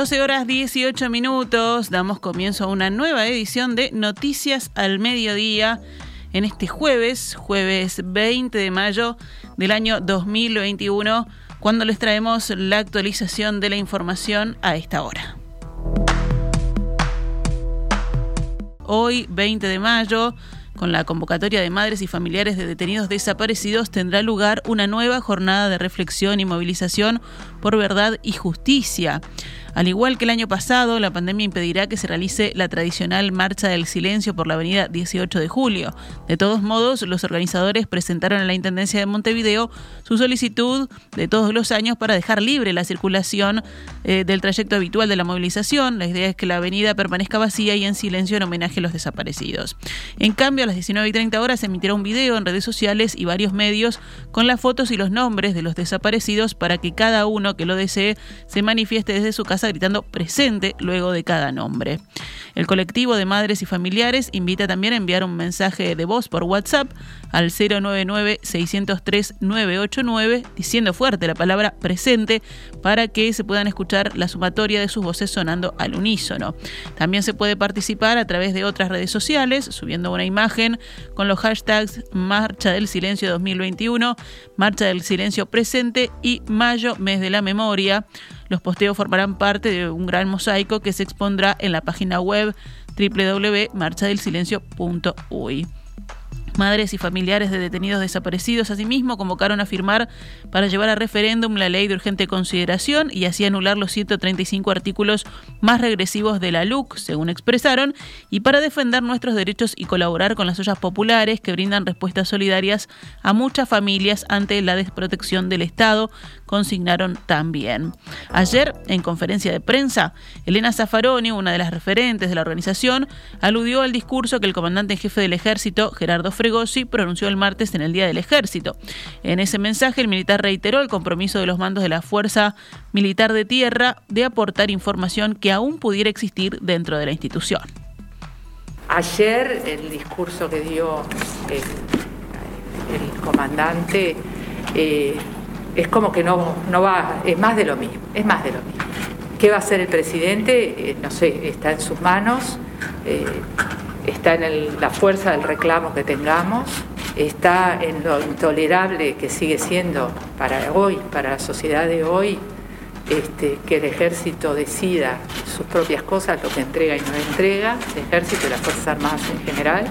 12 horas 18 minutos, damos comienzo a una nueva edición de Noticias al Mediodía en este jueves, jueves 20 de mayo del año 2021, cuando les traemos la actualización de la información a esta hora. Hoy, 20 de mayo, con la convocatoria de madres y familiares de detenidos desaparecidos tendrá lugar una nueva jornada de reflexión y movilización por verdad y justicia. Al igual que el año pasado, la pandemia impedirá que se realice la tradicional Marcha del Silencio por la avenida 18 de julio. De todos modos, los organizadores presentaron a la Intendencia de Montevideo su solicitud de todos los años para dejar libre la circulación eh, del trayecto habitual de la movilización. La idea es que la avenida permanezca vacía y en silencio en homenaje a los desaparecidos. En cambio, a las 19 y 30 horas se emitirá un video en redes sociales y varios medios con las fotos y los nombres de los desaparecidos para que cada uno que lo desee se manifieste desde su casa gritando presente luego de cada nombre. El colectivo de madres y familiares invita también a enviar un mensaje de voz por WhatsApp al 099-603-989 diciendo fuerte la palabra presente para que se puedan escuchar la sumatoria de sus voces sonando al unísono. También se puede participar a través de otras redes sociales subiendo una imagen con los hashtags Marcha del Silencio 2021, Marcha del Silencio Presente y Mayo Mes de la Memoria. Los posteos formarán parte de un gran mosaico que se expondrá en la página web www.marchadelsilencio.uy. Madres y familiares de detenidos desaparecidos asimismo convocaron a firmar para llevar a referéndum la ley de urgente consideración y así anular los 135 artículos más regresivos de la LUC, según expresaron, y para defender nuestros derechos y colaborar con las ollas populares que brindan respuestas solidarias a muchas familias ante la desprotección del Estado, consignaron también. Ayer, en conferencia de prensa, Elena Zaffaroni, una de las referentes de la organización, aludió al discurso que el comandante en jefe del ejército, Gerardo Fregosi, pronunció el martes en el Día del Ejército. En ese mensaje, el militar reiteró el compromiso de los mandos de la Fuerza Militar de Tierra de aportar información que aún pudiera existir dentro de la institución. Ayer el discurso que dio el, el comandante eh, es como que no, no va, es más de lo mismo, es más de lo mismo. ¿Qué va a hacer el presidente? Eh, no sé, está en sus manos, eh, está en la fuerza del reclamo que tengamos, está en lo intolerable que sigue siendo para hoy, para la sociedad de hoy, este, que el ejército decida sus propias cosas, lo que entrega y no entrega, el ejército y las Fuerzas Armadas en general.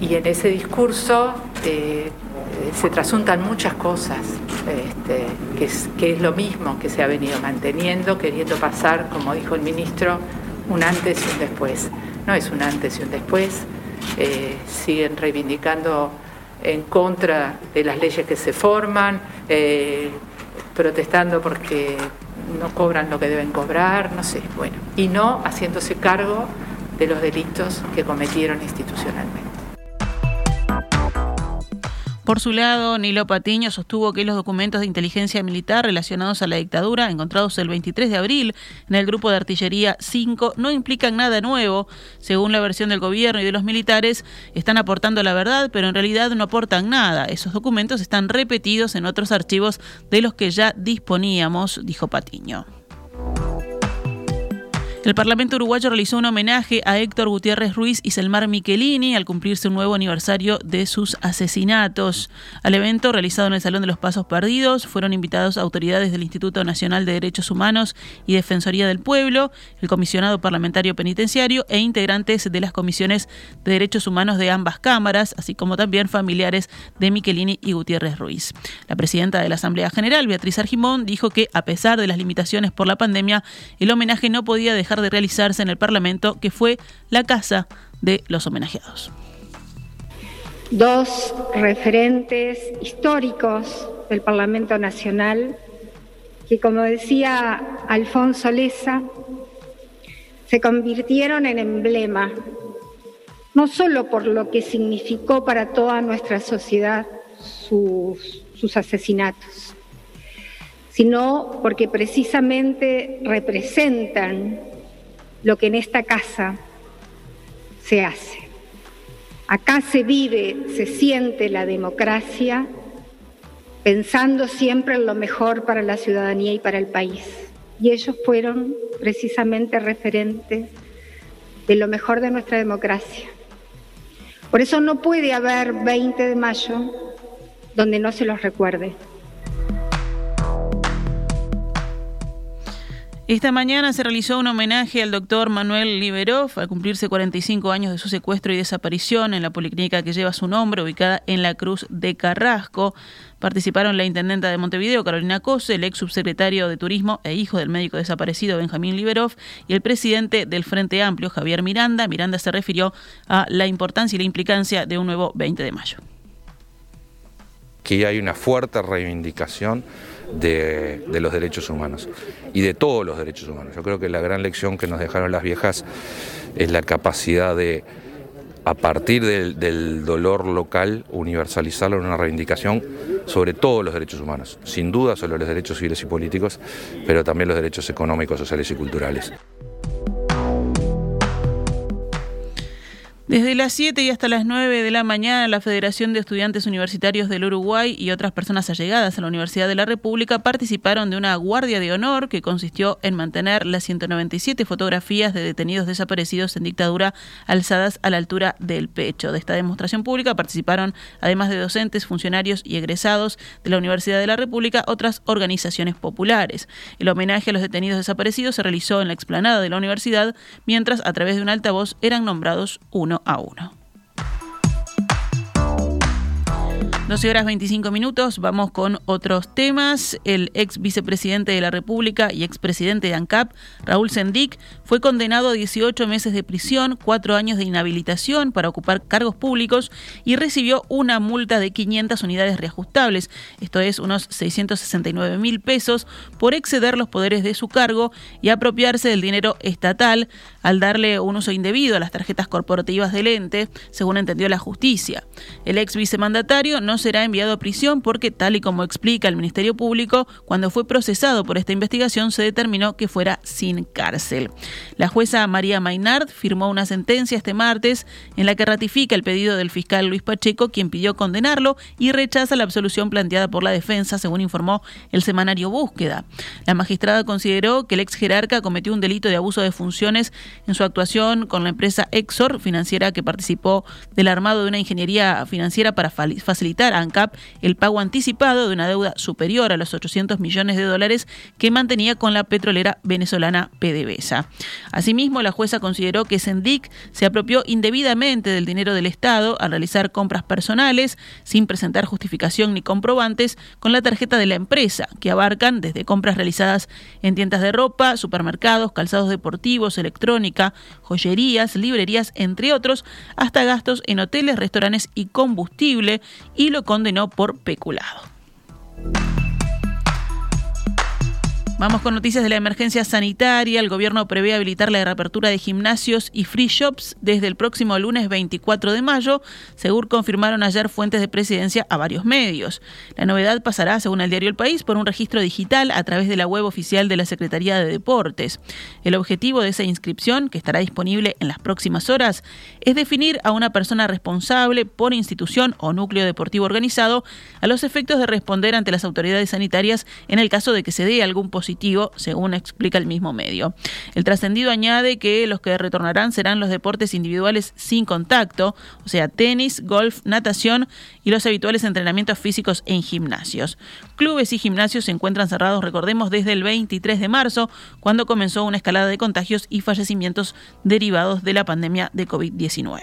Y en ese discurso eh, se trasuntan muchas cosas, este, que, es, lo mismo que se ha venido manteniendo, queriendo pasar, como dijo el ministro, un antes y un después. No es un antes y un después, eh, siguen reivindicando en contra de las leyes que se forman, eh, protestando porque no cobran lo que deben cobrar, no sé, bueno, y no haciéndose cargo de los delitos que cometieron institucionalmente. Por su lado, Nilo Patiño sostuvo que los documentos de inteligencia militar relacionados a la dictadura, encontrados el 23 de abril en el grupo de artillería 5, no implican nada nuevo. Según la versión del gobierno y de los militares, están aportando la verdad, pero en realidad no aportan nada. Esos documentos están repetidos en otros archivos de los que ya disponíamos, dijo Patiño. El Parlamento uruguayo realizó un homenaje a Héctor Gutiérrez Ruiz y Selmar Michelini al cumplirse un nuevo aniversario de sus asesinatos. Al evento, realizado en el Salón de los Pasos Perdidos, fueron invitados autoridades del Instituto Nacional de Derechos Humanos y Defensoría del Pueblo, el comisionado parlamentario penitenciario e integrantes de las comisiones de derechos humanos de ambas cámaras, así como también familiares de Michelini y Gutiérrez Ruiz. La presidenta de la Asamblea General, Beatriz Argimón, dijo que, a pesar de las limitaciones por la pandemia, el homenaje no podía dejar de realizarse en el Parlamento, que fue la casa de los homenajeados. Dos referentes históricos del Parlamento Nacional, que como decía Alfonso Leza, se convirtieron en emblema, no solo por lo que significó para toda nuestra sociedad sus, sus asesinatos, sino porque precisamente representan lo que en esta casa se hace. Acá se vive, se siente la democracia pensando siempre en lo mejor para la ciudadanía y para el país. y ellos fueron precisamente referentes de lo mejor de nuestra democracia. Por eso no puede haber 20 de mayo donde no se los recuerde. Esta mañana se realizó un homenaje al doctor Manuel Liberov al cumplirse 45 años de su secuestro y desaparición en la policlínica que lleva su nombre, ubicada en la Cruz de Carrasco. Participaron la intendenta de Montevideo, Carolina Cose, el ex subsecretario de Turismo e hijo del médico desaparecido, Benjamín Liberov, y el presidente del Frente Amplio, Javier Miranda. Miranda se refirió a la importancia y la implicancia de un nuevo 20 de mayo. Que hay una fuerte reivindicación de, los derechos humanos y de todos los derechos humanos. Yo creo que la gran lección que nos dejaron las viejas es la capacidad de, a partir del, del dolor local, universalizarlo en una reivindicación sobre todos los derechos humanos, sin duda sobre los derechos civiles y políticos, pero también los derechos económicos, sociales y culturales. Desde las 7 y hasta las 9 de la mañana, la Federación de Estudiantes Universitarios del Uruguay y otras personas allegadas a la Universidad de la República participaron de una guardia de honor que consistió en mantener las 197 fotografías de detenidos desaparecidos en dictadura alzadas a la altura del pecho. De esta demostración pública participaron, además de docentes, funcionarios y egresados de la Universidad de la República, otras organizaciones populares. El homenaje a los detenidos desaparecidos se realizó en la explanada de la universidad, mientras a través de un altavoz eran nombrados uno a uno. 12 horas 25 minutos, vamos con otros temas. El ex vicepresidente de la República y expresidente de ANCAP, Raúl Sendic, fue condenado a 18 meses de prisión, 4 años de inhabilitación para ocupar cargos públicos y recibió una multa de 500 unidades reajustables, esto es unos 669 mil pesos, por exceder los poderes de su cargo y apropiarse del dinero estatal al darle un uso indebido a las tarjetas corporativas del ente, según entendió la justicia. El ex vicemandatario no será enviado a prisión porque, tal y como explica el Ministerio Público, cuando fue procesado por esta investigación se determinó que fuera sin cárcel. La jueza María Maynard firmó una sentencia este martes en la que ratifica el pedido del fiscal Luis Pacheco, quien pidió condenarlo y rechaza la absolución planteada por la defensa, según informó el semanario Búsqueda. La magistrada consideró que el ex jerarca cometió un delito de abuso de funciones en su actuación con la empresa Exor, financiera que participó del armado de una ingeniería financiera para facilitar ANCAP el pago anticipado de una deuda superior a los 800 millones de dólares que mantenía con la petrolera venezolana PDVSA. Asimismo, la jueza consideró que Sendic se apropió indebidamente del dinero del Estado al realizar compras personales sin presentar justificación ni comprobantes con la tarjeta de la empresa, que abarcan desde compras realizadas en tiendas de ropa, supermercados, calzados deportivos, electrónica, joyerías, librerías, entre otros, hasta gastos en hoteles, restaurantes y combustible, y lo condenó por peculado. Vamos con noticias de la emergencia sanitaria. El gobierno prevé habilitar la reapertura de gimnasios y free shops desde el próximo lunes 24 de mayo, según confirmaron ayer fuentes de presidencia a varios medios. La novedad pasará, según el diario El País, por un registro digital a través de la web oficial de la Secretaría de Deportes. El objetivo de esa inscripción, que estará disponible en las próximas horas, es definir a una persona responsable por institución o núcleo deportivo organizado a los efectos de responder ante las autoridades sanitarias en el caso de que se dé algún positivo según explica el mismo medio. El trascendido añade que los que retornarán serán los deportes individuales sin contacto, o sea, tenis, golf, natación y los habituales entrenamientos físicos en gimnasios. Clubes y gimnasios se encuentran cerrados, recordemos, desde el 23 de marzo, cuando comenzó una escalada de contagios y fallecimientos derivados de la pandemia de COVID-19.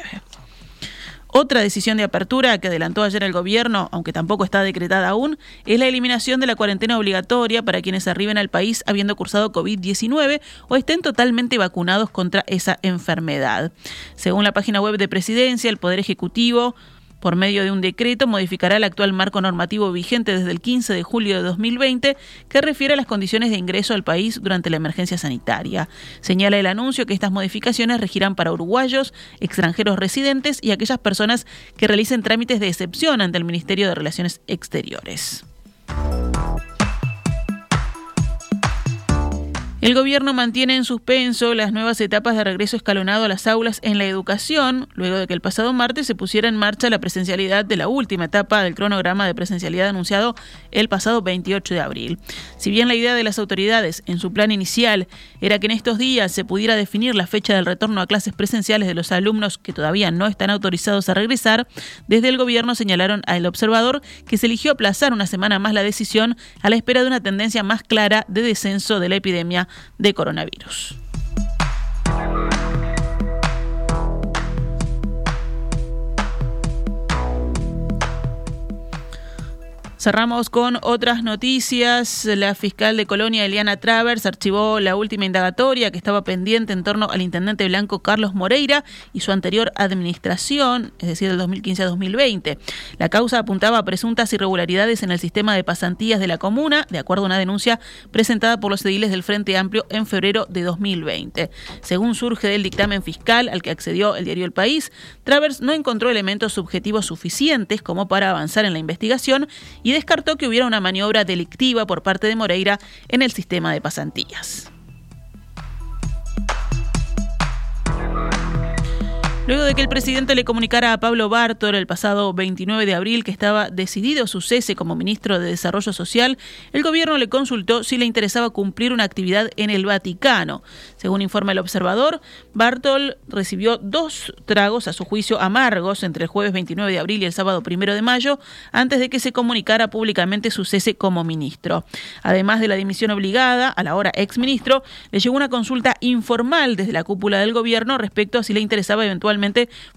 Otra decisión de apertura que adelantó ayer el gobierno, aunque tampoco está decretada aún, es la eliminación de la cuarentena obligatoria para quienes arriben al país habiendo cursado COVID-19 o estén totalmente vacunados contra esa enfermedad. Según la página web de Presidencia, el Poder Ejecutivo por medio de un decreto, modificará el actual marco normativo vigente desde el 15 de julio de 2020 que refiere a las condiciones de ingreso al país durante la emergencia sanitaria. Señala el anuncio que estas modificaciones regirán para uruguayos, extranjeros residentes y aquellas personas que realicen trámites de excepción ante el Ministerio de Relaciones Exteriores. El gobierno mantiene en suspenso las nuevas etapas de regreso escalonado a las aulas en la educación, luego de que el pasado martes se pusiera en marcha la presencialidad de la última etapa del cronograma de presencialidad anunciado el pasado 28 de abril. Si bien la idea de las autoridades en su plan inicial era que en estos días se pudiera definir la fecha del retorno a clases presenciales de los alumnos que todavía no están autorizados a regresar, desde el gobierno señalaron al observador que se eligió aplazar una semana más la decisión a la espera de una tendencia más clara de descenso de la epidemia de coronavirus. Cerramos con otras noticias. La fiscal de Colonia, Eliana Travers, archivó la última indagatoria que estaba pendiente en torno al intendente blanco Carlos Moreira y su anterior administración, es decir, del 2015 a 2020. La causa apuntaba a presuntas irregularidades en el sistema de pasantías de la comuna, de acuerdo a una denuncia presentada por los ediles del Frente Amplio en febrero de 2020. Según surge del dictamen fiscal al que accedió el diario El País, Travers no encontró elementos subjetivos suficientes como para avanzar en la investigación y descartó que hubiera una maniobra delictiva por parte de Moreira en el sistema de pasantías. Luego de que el presidente le comunicara a Pablo Bartor el pasado 29 de abril que estaba decidido su cese como ministro de Desarrollo Social, el gobierno le consultó si le interesaba cumplir una actividad en el Vaticano. Según informa el observador, Bartol recibió dos tragos a su juicio amargos entre el jueves 29 de abril y el sábado 1 de mayo antes de que se comunicara públicamente su cese como ministro. Además de la dimisión obligada a la hora exministro, le llegó una consulta informal desde la cúpula del gobierno respecto a si le interesaba eventualmente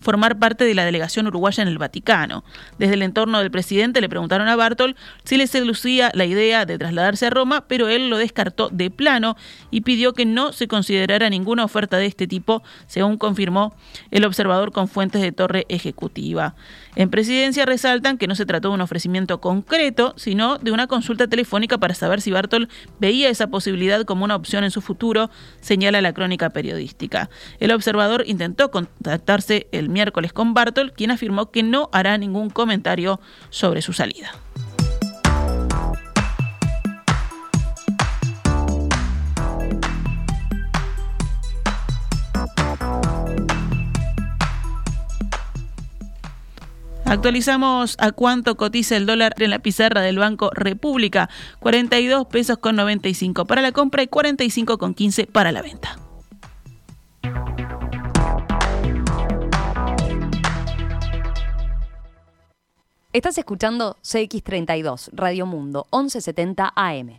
formar parte de la delegación uruguaya en el Vaticano. Desde el entorno del presidente le preguntaron a Bartol si le seducía la idea de trasladarse a Roma, pero él lo descartó de plano y pidió que no se considerara ninguna oferta de este tipo, según confirmó el observador con fuentes de torre ejecutiva. En presidencia resaltan que no se trató de un ofrecimiento concreto, sino de una consulta telefónica para saber si Bartol veía esa posibilidad como una opción en su futuro, señala la crónica periodística. El observador intentó contactarse el miércoles con Bartol, quien afirmó que no hará ningún comentario sobre su salida. Actualizamos a cuánto cotiza el dólar en la pizarra del Banco República. 42 pesos con 95 para la compra y 45 con 15 para la venta. Estás escuchando CX32, Radio Mundo, 1170 AM.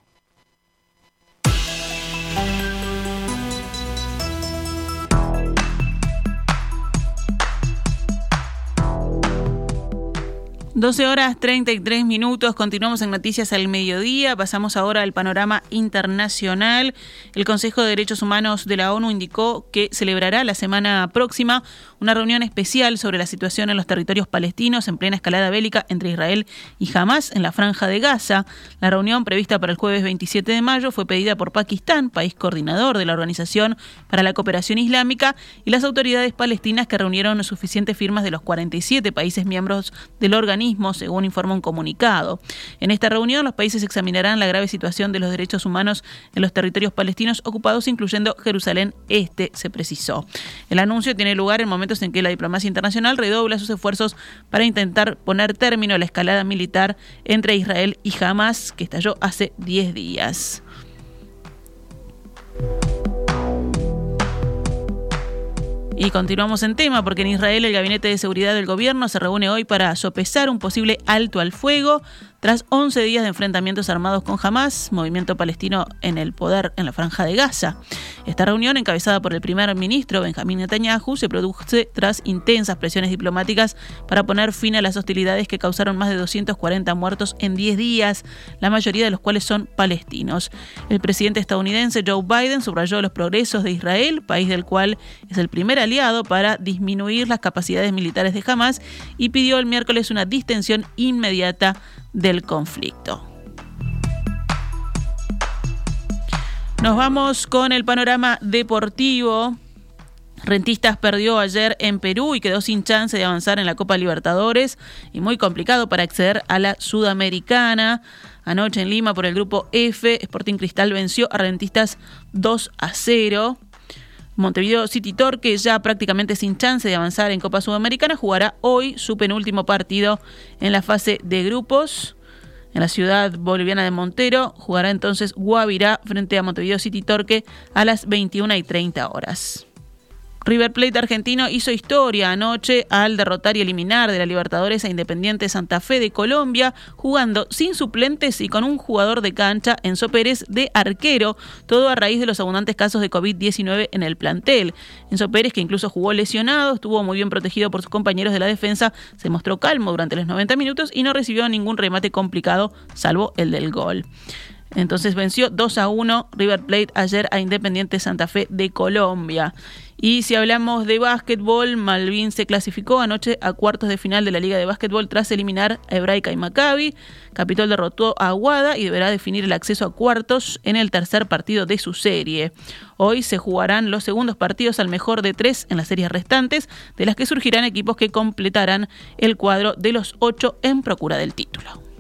Doce horas 33 minutos, continuamos en Noticias al Mediodía, pasamos ahora al panorama internacional. El Consejo de Derechos Humanos de la ONU indicó que celebrará la semana próxima una reunión especial sobre la situación en los territorios palestinos en plena escalada bélica entre Israel y Hamas en la franja de Gaza. La reunión prevista para el jueves 27 de mayo fue pedida por Pakistán, país coordinador de la Organización para la Cooperación Islámica, y las autoridades palestinas que reunieron suficientes firmas de los 47 países miembros del organismo, según informó un comunicado. En esta reunión, los países examinarán la grave situación de los derechos humanos en los territorios palestinos ocupados, incluyendo Jerusalén Este, se precisó. El anuncio tiene lugar en en que la diplomacia internacional redobla sus esfuerzos para intentar poner término a la escalada militar entre Israel y Hamas, que estalló hace 10 días. Y continuamos en tema porque en Israel el Gabinete de Seguridad del Gobierno se reúne hoy para sopesar un posible alto al fuego tras 11 días de enfrentamientos armados con Hamas, movimiento palestino en el poder en la franja de Gaza. Esta reunión, encabezada por el primer ministro Benjamín Netanyahu, se produce tras intensas presiones diplomáticas para poner fin a las hostilidades que causaron más de 240 muertos en 10 días, la mayoría de los cuales son palestinos. El presidente estadounidense Joe Biden subrayó los progresos de Israel, país del cual es el primer aliado para disminuir las capacidades militares de Hamas, y pidió el miércoles una distensión inmediata del conflicto. Nos vamos con el panorama deportivo. Rentistas perdió ayer en Perú y quedó sin chance de avanzar en la Copa Libertadores y muy complicado para acceder a la Sudamericana. Anoche en Lima por el grupo F, Sporting Cristal venció a Rentistas 2 a 0. Montevideo City Torque, ya prácticamente sin chance de avanzar en Copa Sudamericana, jugará hoy su penúltimo partido en la fase de grupos. En la ciudad boliviana de Montero jugará entonces Guavirá frente a Montevideo City Torque a las 21 y 30 horas. River Plate argentino hizo historia anoche al derrotar y eliminar de la Libertadores a Independiente Santa Fe de Colombia, jugando sin suplentes y con un jugador de cancha, Enzo Pérez, de arquero, todo a raíz de los abundantes casos de COVID-19 en el plantel. Enzo Pérez, que incluso jugó lesionado, estuvo muy bien protegido por sus compañeros de la defensa, se mostró calmo durante los 90 minutos y no recibió ningún remate complicado, salvo el del gol. Entonces venció 2 a 1 River Plate ayer a Independiente Santa Fe de Colombia. Y si hablamos de básquetbol, Malvin se clasificó anoche a cuartos de final de la Liga de Básquetbol tras eliminar a Hebraica y Maccabi. Capitol derrotó a Aguada y deberá definir el acceso a cuartos en el tercer partido de su serie. Hoy se jugarán los segundos partidos al mejor de tres en las series restantes, de las que surgirán equipos que completarán el cuadro de los ocho en procura del título.